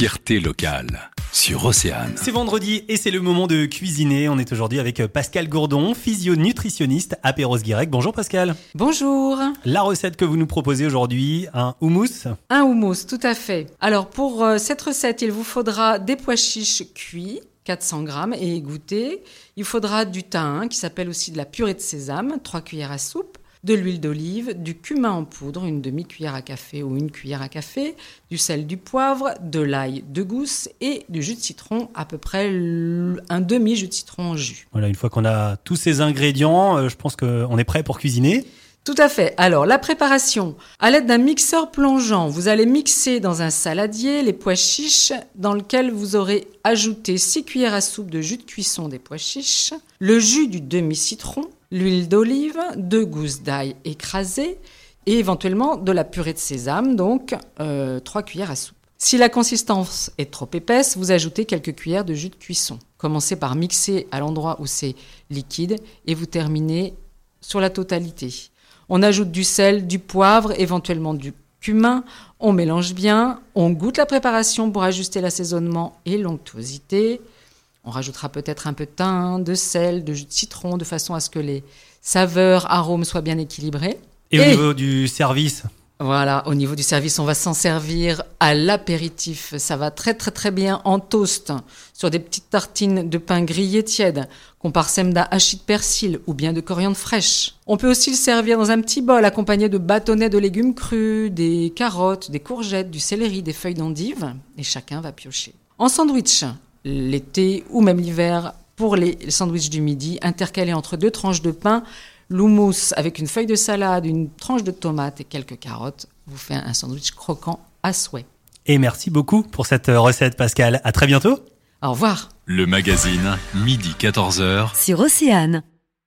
fierté locale sur Océane. C'est vendredi et c'est le moment de cuisiner. On est aujourd'hui avec Pascal Gourdon, physio-nutritionniste à Perros-Guirec. Bonjour Pascal. Bonjour. La recette que vous nous proposez aujourd'hui, un houmous? Un houmous, tout à fait. Alors pour euh, cette recette, il vous faudra des pois chiches cuits, 400 grammes et égouttés. Il faudra du thym, qui s'appelle aussi de la purée de sésame, 3 cuillères à soupe de l'huile d'olive, du cumin en poudre, une demi-cuillère à café ou une cuillère à café, du sel, du poivre, de l'ail de gousse et du jus de citron, à peu près un demi-jus de citron en jus. Voilà, une fois qu'on a tous ces ingrédients, euh, je pense qu'on est prêt pour cuisiner. Tout à fait. Alors, la préparation. À l'aide d'un mixeur plongeant, vous allez mixer dans un saladier les pois chiches dans lequel vous aurez ajouté 6 cuillères à soupe de jus de cuisson des pois chiches, le jus du demi-citron, l'huile d'olive, deux gousses d'ail écrasées et éventuellement de la purée de sésame, donc euh, 3 cuillères à soupe. Si la consistance est trop épaisse, vous ajoutez quelques cuillères de jus de cuisson. Commencez par mixer à l'endroit où c'est liquide et vous terminez sur la totalité. On ajoute du sel, du poivre, éventuellement du cumin. On mélange bien. On goûte la préparation pour ajuster l'assaisonnement et l'onctuosité. On rajoutera peut-être un peu de thym, de sel, de jus de citron, de façon à ce que les saveurs, arômes soient bien équilibrés. Et, au niveau du service Voilà, au niveau du service, on va s'en servir à l'apéritif. Ça va très très très bien en toast, sur des petites tartines de pain grillé tiède, qu'on parsème d'un hachis de persil ou bien de coriandre fraîche. On peut aussi le servir dans un petit bol accompagné de bâtonnets de légumes crus, des carottes, des courgettes, du céleri, des feuilles d'endive, et chacun va piocher. En sandwich, l'été ou même l'hiver pour les sandwichs du midi, intercalés entre deux tranches de pain, l'houmous avec une feuille de salade, une tranche de tomate et quelques carottes, vous fait un sandwich croquant à souhait. Et merci beaucoup pour cette recette, Pascal. À très bientôt. Au revoir. Le magazine, midi 14h. Sur Océane.